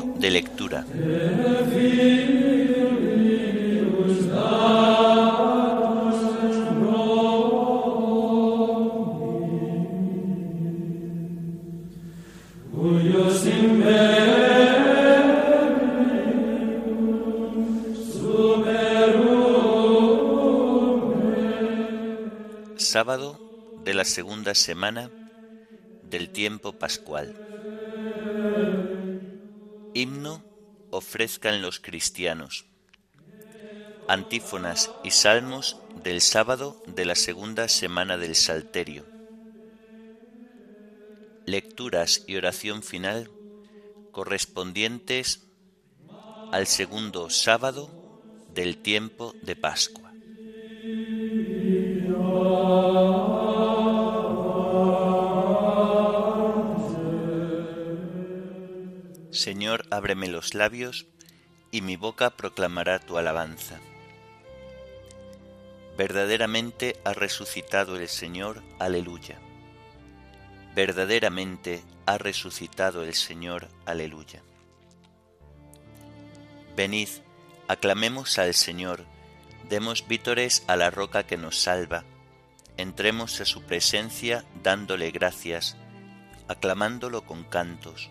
De lectura. Sábado de la segunda semana del tiempo pascual. Himno ofrezcan los cristianos. Antífonas y salmos del sábado de la segunda semana del Salterio. Lecturas y oración final correspondientes al segundo sábado del tiempo de Pascua. Señor, ábreme los labios, y mi boca proclamará tu alabanza. Verdaderamente ha resucitado el Señor, aleluya. Verdaderamente ha resucitado el Señor, aleluya. Venid, aclamemos al Señor, demos vítores a la roca que nos salva, entremos a su presencia dándole gracias, aclamándolo con cantos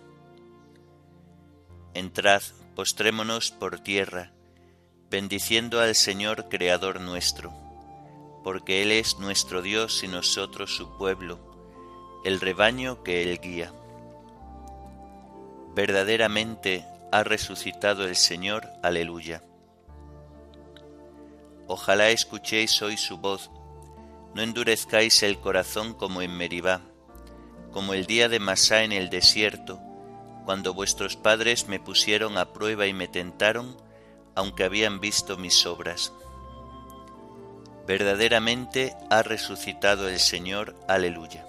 Entrad, postrémonos por tierra, bendiciendo al Señor Creador nuestro, porque Él es nuestro Dios y nosotros su pueblo, el rebaño que Él guía. Verdaderamente ha resucitado el Señor, aleluya. Ojalá escuchéis hoy su voz, no endurezcáis el corazón como en Meribá, como el día de Masá en el desierto, cuando vuestros padres me pusieron a prueba y me tentaron, aunque habían visto mis obras. Verdaderamente ha resucitado el Señor, aleluya.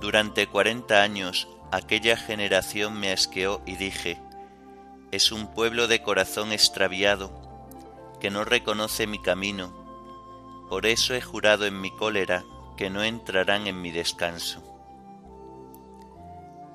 Durante cuarenta años aquella generación me asqueó y dije, es un pueblo de corazón extraviado, que no reconoce mi camino, por eso he jurado en mi cólera que no entrarán en mi descanso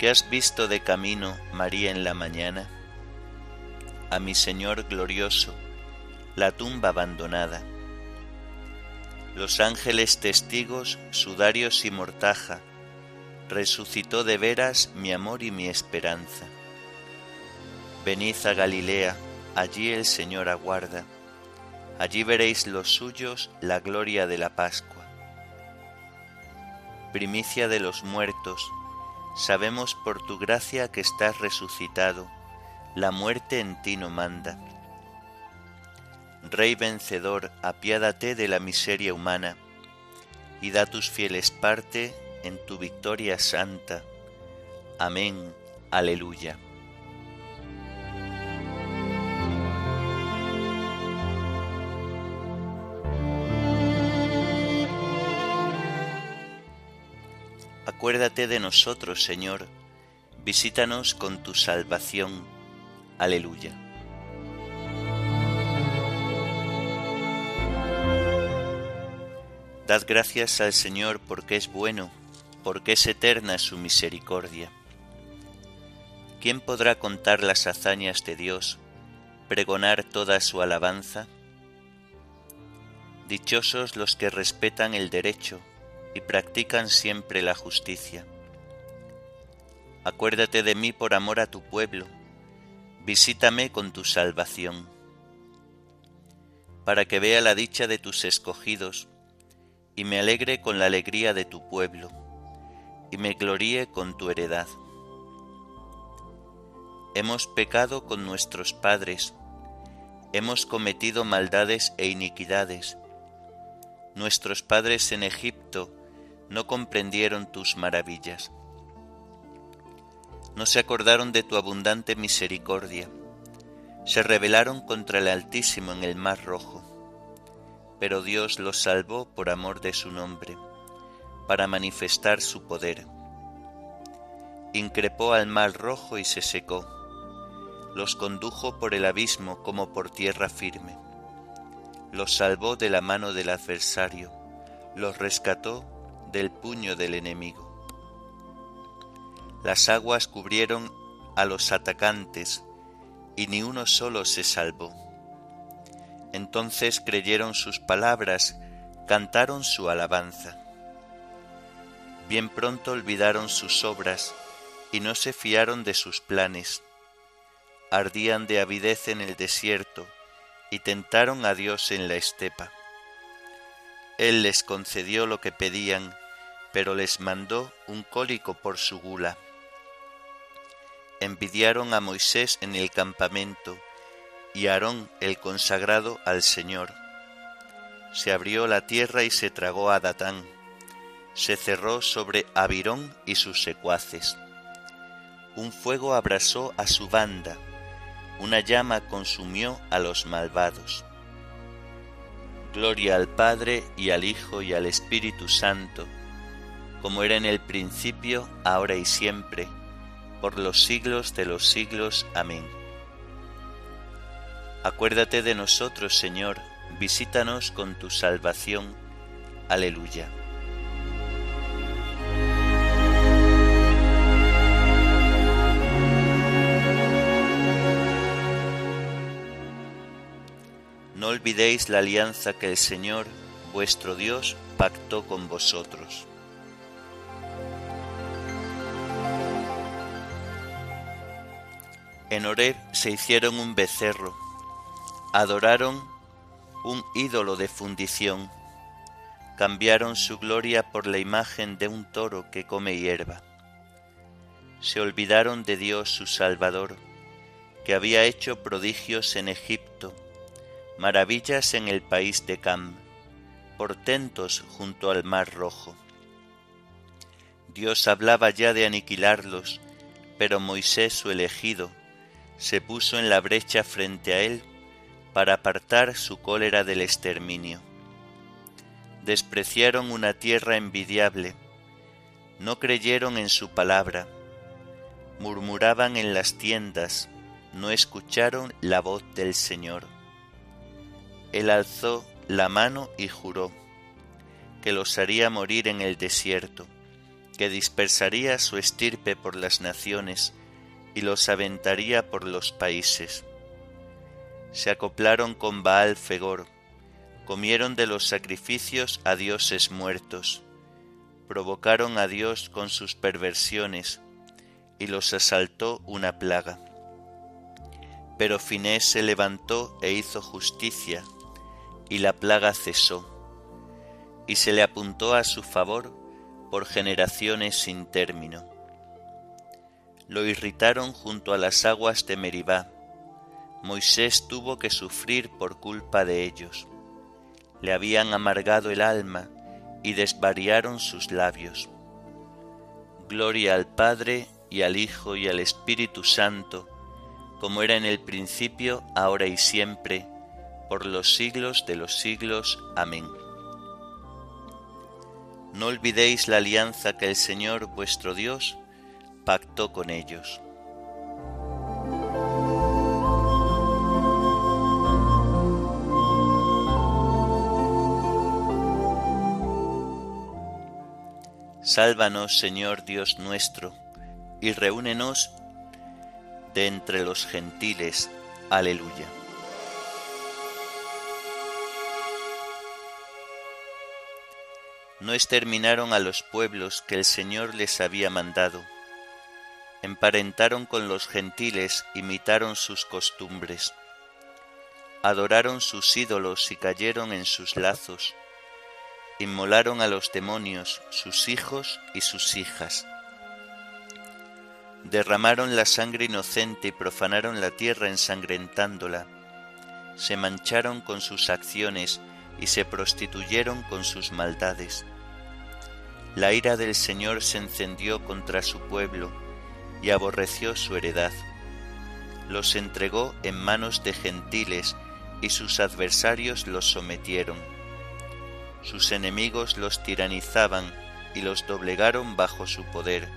¿Qué has visto de camino, María, en la mañana? A mi Señor glorioso, la tumba abandonada. Los ángeles testigos, sudarios y mortaja, resucitó de veras mi amor y mi esperanza. Venid a Galilea, allí el Señor aguarda, allí veréis los suyos la gloria de la Pascua. Primicia de los muertos, Sabemos por tu gracia que estás resucitado, la muerte en ti no manda. Rey vencedor, apiádate de la miseria humana, y da tus fieles parte en tu victoria santa. Amén. Aleluya. Acuérdate de nosotros, Señor, visítanos con tu salvación. Aleluya. Dad gracias al Señor porque es bueno, porque es eterna su misericordia. ¿Quién podrá contar las hazañas de Dios, pregonar toda su alabanza? Dichosos los que respetan el derecho y practican siempre la justicia. Acuérdate de mí por amor a tu pueblo, visítame con tu salvación, para que vea la dicha de tus escogidos y me alegre con la alegría de tu pueblo, y me gloríe con tu heredad. Hemos pecado con nuestros padres, hemos cometido maldades e iniquidades. Nuestros padres en Egipto no comprendieron tus maravillas. No se acordaron de tu abundante misericordia, se rebelaron contra el Altísimo en el mar rojo, pero Dios los salvó por amor de su nombre, para manifestar su poder. Increpó al mar rojo y se secó los condujo por el abismo como por tierra firme. Los salvó de la mano del adversario, los rescató del puño del enemigo. Las aguas cubrieron a los atacantes, y ni uno solo se salvó. Entonces creyeron sus palabras, cantaron su alabanza. Bien pronto olvidaron sus obras, y no se fiaron de sus planes ardían de avidez en el desierto y tentaron a Dios en la estepa. Él les concedió lo que pedían, pero les mandó un cólico por su gula. Envidiaron a Moisés en el campamento y Aarón el consagrado al Señor. Se abrió la tierra y se tragó a Datán. Se cerró sobre Abirón y sus secuaces. Un fuego abrasó a su banda una llama consumió a los malvados. Gloria al Padre y al Hijo y al Espíritu Santo, como era en el principio, ahora y siempre, por los siglos de los siglos. Amén. Acuérdate de nosotros, Señor, visítanos con tu salvación. Aleluya. No olvidéis la alianza que el Señor, vuestro Dios, pactó con vosotros. En Horeb se hicieron un becerro, adoraron un ídolo de fundición, cambiaron su gloria por la imagen de un toro que come hierba. Se olvidaron de Dios su Salvador, que había hecho prodigios en Egipto maravillas en el país de Cam, portentos junto al mar rojo. Dios hablaba ya de aniquilarlos, pero Moisés su elegido se puso en la brecha frente a él para apartar su cólera del exterminio. Despreciaron una tierra envidiable, no creyeron en su palabra, murmuraban en las tiendas, no escucharon la voz del Señor. Él alzó la mano y juró que los haría morir en el desierto, que dispersaría su estirpe por las naciones y los aventaría por los países. Se acoplaron con Baal Fegor, comieron de los sacrificios a dioses muertos, provocaron a Dios con sus perversiones, y los asaltó una plaga. Pero Finés se levantó e hizo justicia, y la plaga cesó, y se le apuntó a su favor por generaciones sin término. Lo irritaron junto a las aguas de Meribá. Moisés tuvo que sufrir por culpa de ellos. Le habían amargado el alma y desvariaron sus labios. Gloria al Padre y al Hijo y al Espíritu Santo, como era en el principio, ahora y siempre, por los siglos de los siglos. Amén. No olvidéis la alianza que el Señor vuestro Dios pacto con ellos. Sálvanos, Señor Dios nuestro, y reúnenos de entre los gentiles. Aleluya. No exterminaron a los pueblos que el Señor les había mandado. Emparentaron con los gentiles, imitaron sus costumbres. Adoraron sus ídolos y cayeron en sus lazos. Inmolaron a los demonios, sus hijos y sus hijas derramaron la sangre inocente y profanaron la tierra ensangrentándola, se mancharon con sus acciones y se prostituyeron con sus maldades. La ira del Señor se encendió contra su pueblo y aborreció su heredad. Los entregó en manos de gentiles y sus adversarios los sometieron. Sus enemigos los tiranizaban y los doblegaron bajo su poder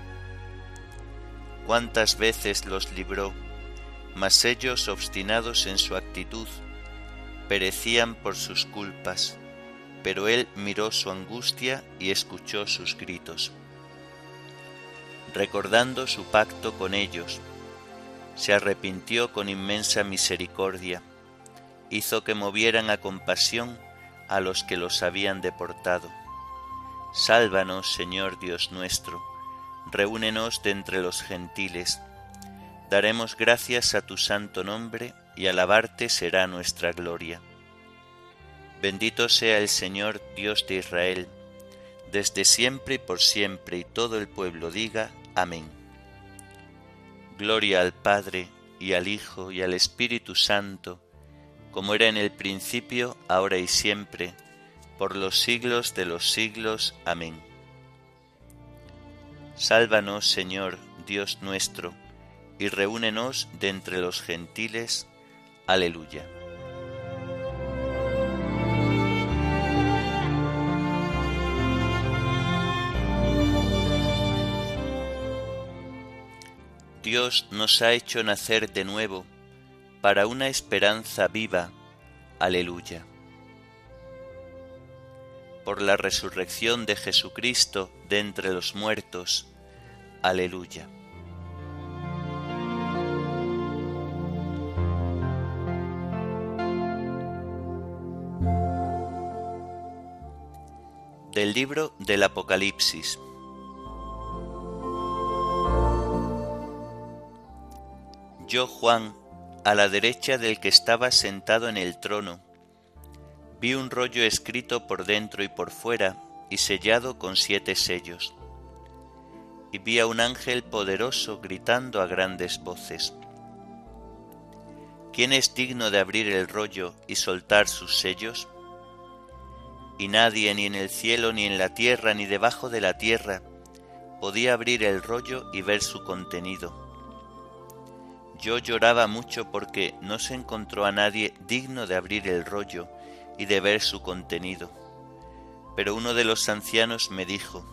cuántas veces los libró, mas ellos, obstinados en su actitud, perecían por sus culpas, pero él miró su angustia y escuchó sus gritos. Recordando su pacto con ellos, se arrepintió con inmensa misericordia, hizo que movieran a compasión a los que los habían deportado. Sálvanos, Señor Dios nuestro, reúnenos de entre los gentiles. Daremos gracias a tu santo nombre y alabarte será nuestra gloria. Bendito sea el Señor Dios de Israel, desde siempre y por siempre, y todo el pueblo diga Amén. Gloria al Padre, y al Hijo, y al Espíritu Santo, como era en el principio, ahora y siempre, por los siglos de los siglos. Amén. Sálvanos, Señor, Dios nuestro, y reúnenos de entre los gentiles. Aleluya. Dios nos ha hecho nacer de nuevo para una esperanza viva. Aleluya. Por la resurrección de Jesucristo de entre los muertos, Aleluya. Del libro del Apocalipsis. Yo, Juan, a la derecha del que estaba sentado en el trono, vi un rollo escrito por dentro y por fuera y sellado con siete sellos y vi a un ángel poderoso gritando a grandes voces. ¿Quién es digno de abrir el rollo y soltar sus sellos? Y nadie ni en el cielo, ni en la tierra, ni debajo de la tierra podía abrir el rollo y ver su contenido. Yo lloraba mucho porque no se encontró a nadie digno de abrir el rollo y de ver su contenido. Pero uno de los ancianos me dijo,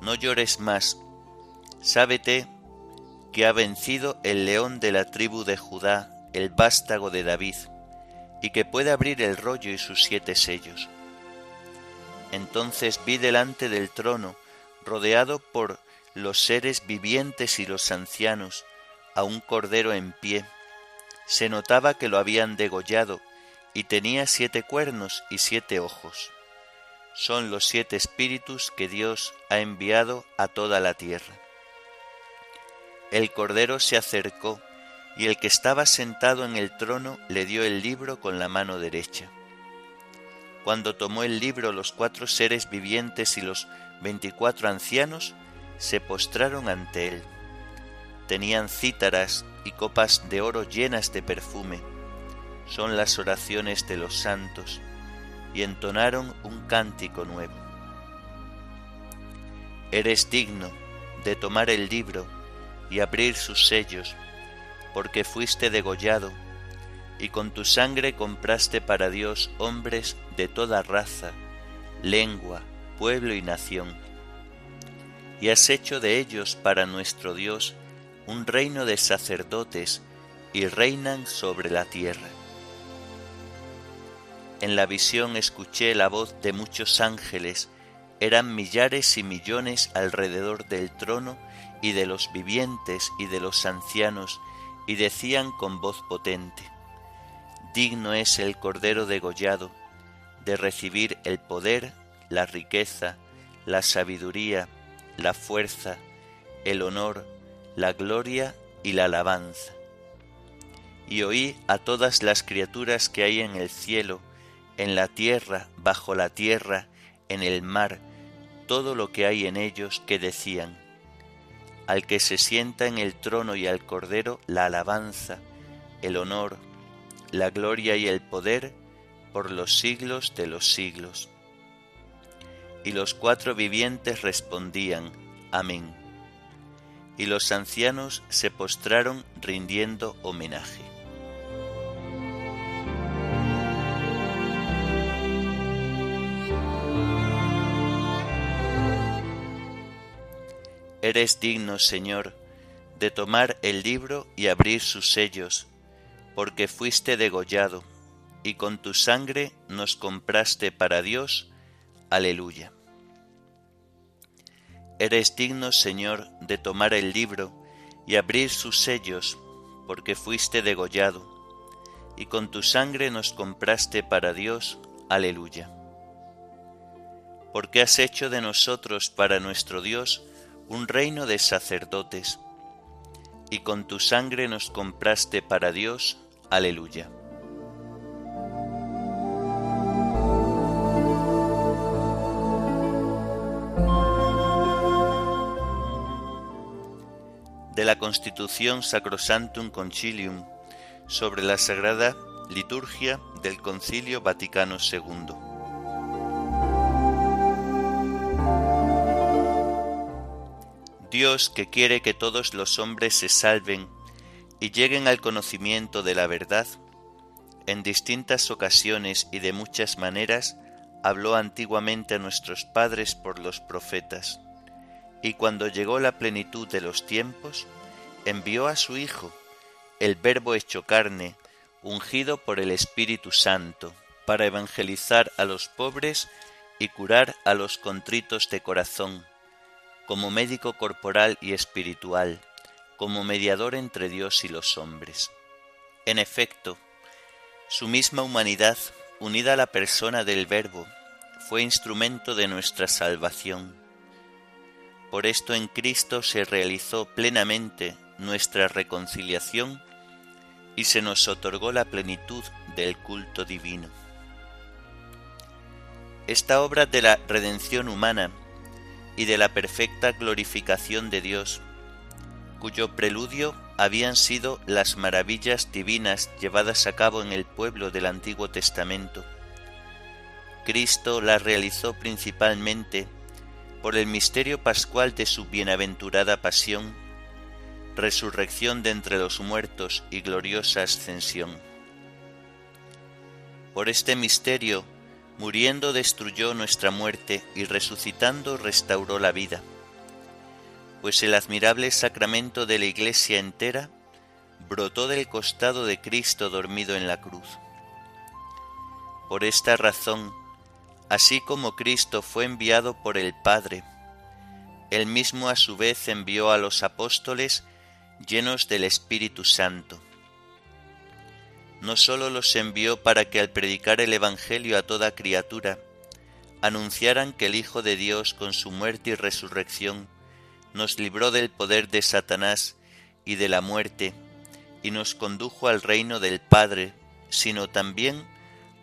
no llores más. Sábete que ha vencido el león de la tribu de Judá, el vástago de David, y que puede abrir el rollo y sus siete sellos. Entonces vi delante del trono, rodeado por los seres vivientes y los ancianos, a un cordero en pie. Se notaba que lo habían degollado, y tenía siete cuernos y siete ojos son los siete espíritus que Dios ha enviado a toda la tierra. El Cordero se acercó y el que estaba sentado en el trono le dio el libro con la mano derecha. Cuando tomó el libro los cuatro seres vivientes y los veinticuatro ancianos se postraron ante él. Tenían cítaras y copas de oro llenas de perfume. Son las oraciones de los santos y entonaron un cántico nuevo. Eres digno de tomar el libro y abrir sus sellos, porque fuiste degollado, y con tu sangre compraste para Dios hombres de toda raza, lengua, pueblo y nación. y has hecho de ellos para nuestro Dios un reino de sacerdotes y reinan sobre la tierra. En la visión escuché la voz de muchos ángeles, eran millares y millones alrededor del trono y de los vivientes y de los ancianos, y decían con voz potente, Digno es el Cordero degollado de recibir el poder, la riqueza, la sabiduría, la fuerza, el honor, la gloria y la alabanza. Y oí a todas las criaturas que hay en el cielo, en la tierra, bajo la tierra, en el mar, todo lo que hay en ellos que decían, al que se sienta en el trono y al Cordero la alabanza, el honor, la gloria y el poder por los siglos de los siglos. Y los cuatro vivientes respondían, Amén. Y los ancianos se postraron rindiendo homenaje. Eres digno, Señor, de tomar el libro y abrir sus sellos, porque fuiste degollado, y con tu sangre nos compraste para Dios. Aleluya. Eres digno, Señor, de tomar el libro y abrir sus sellos, porque fuiste degollado, y con tu sangre nos compraste para Dios. Aleluya. Porque has hecho de nosotros para nuestro Dios un reino de sacerdotes, y con tu sangre nos compraste para Dios. Aleluya. La Constitución Sacrosantum Concilium sobre la Sagrada Liturgia del Concilio Vaticano II. Dios que quiere que todos los hombres se salven y lleguen al conocimiento de la verdad, en distintas ocasiones y de muchas maneras habló antiguamente a nuestros padres por los profetas, y cuando llegó la plenitud de los tiempos, envió a su Hijo, el Verbo hecho carne, ungido por el Espíritu Santo, para evangelizar a los pobres y curar a los contritos de corazón, como médico corporal y espiritual, como mediador entre Dios y los hombres. En efecto, su misma humanidad, unida a la persona del Verbo, fue instrumento de nuestra salvación. Por esto en Cristo se realizó plenamente nuestra reconciliación y se nos otorgó la plenitud del culto divino. Esta obra de la redención humana y de la perfecta glorificación de Dios, cuyo preludio habían sido las maravillas divinas llevadas a cabo en el pueblo del Antiguo Testamento. Cristo las realizó principalmente por el misterio pascual de su bienaventurada pasión, resurrección de entre los muertos y gloriosa ascensión. Por este misterio muriendo destruyó nuestra muerte y resucitando restauró la vida. Pues el admirable sacramento de la Iglesia entera brotó del costado de Cristo dormido en la cruz. Por esta razón, así como Cristo fue enviado por el Padre, él mismo a su vez envió a los apóstoles llenos del Espíritu Santo. No sólo los envió para que al predicar el Evangelio a toda criatura, anunciaran que el Hijo de Dios con su muerte y resurrección nos libró del poder de Satanás y de la muerte, y nos condujo al reino del Padre, sino también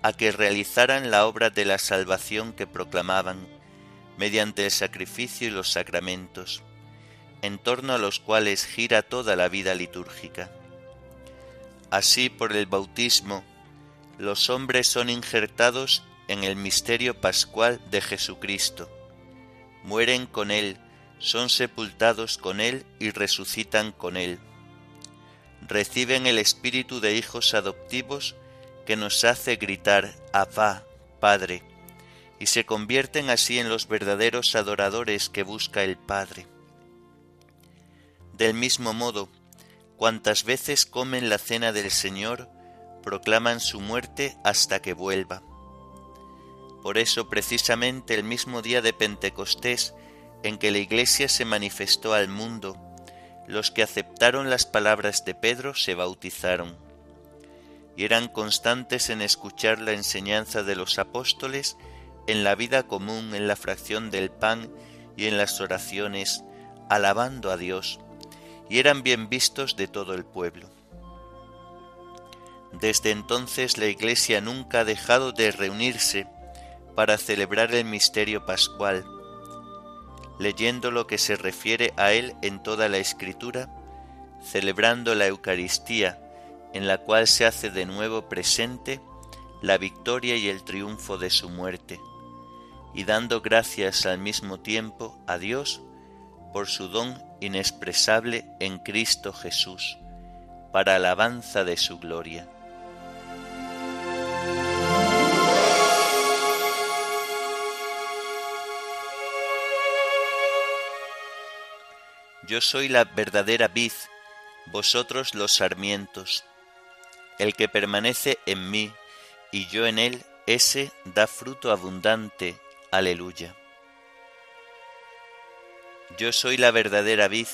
a que realizaran la obra de la salvación que proclamaban, mediante el sacrificio y los sacramentos, en torno a los cuales gira toda la vida litúrgica. Así por el bautismo, los hombres son injertados en el misterio pascual de Jesucristo. Mueren con Él, son sepultados con Él y resucitan con Él. Reciben el espíritu de hijos adoptivos que nos hace gritar Abba, Padre, y se convierten así en los verdaderos adoradores que busca el Padre Del mismo modo, cuantas veces comen la cena del Señor, proclaman su muerte hasta que vuelva. Por eso precisamente el mismo día de Pentecostés en que la Iglesia se manifestó al mundo, los que aceptaron las palabras de Pedro se bautizaron eran constantes en escuchar la enseñanza de los apóstoles en la vida común, en la fracción del pan y en las oraciones, alabando a Dios, y eran bien vistos de todo el pueblo. Desde entonces la Iglesia nunca ha dejado de reunirse para celebrar el misterio pascual, leyendo lo que se refiere a él en toda la Escritura, celebrando la Eucaristía, en la cual se hace de nuevo presente la victoria y el triunfo de su muerte, y dando gracias al mismo tiempo a Dios por su don inexpresable en Cristo Jesús, para alabanza de su gloria. Yo soy la verdadera vid, vosotros los sarmientos. El que permanece en mí y yo en él, ese da fruto abundante. Aleluya. Yo soy la verdadera vid,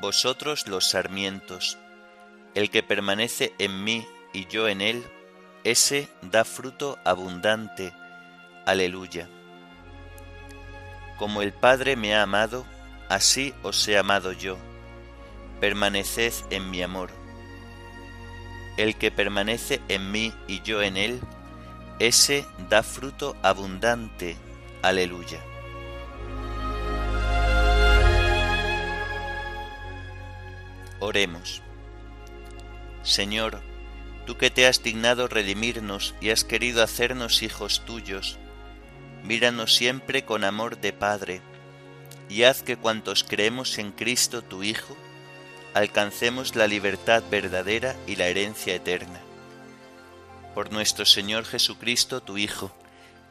vosotros los sarmientos. El que permanece en mí y yo en él, ese da fruto abundante. Aleluya. Como el Padre me ha amado, así os he amado yo. Permaneced en mi amor. El que permanece en mí y yo en él, ese da fruto abundante. Aleluya. Oremos. Señor, tú que te has dignado redimirnos y has querido hacernos hijos tuyos, míranos siempre con amor de Padre y haz que cuantos creemos en Cristo tu Hijo, alcancemos la libertad verdadera y la herencia eterna. Por nuestro Señor Jesucristo, tu Hijo,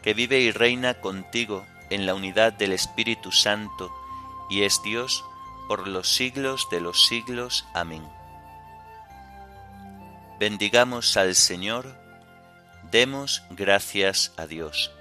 que vive y reina contigo en la unidad del Espíritu Santo, y es Dios por los siglos de los siglos. Amén. Bendigamos al Señor, demos gracias a Dios.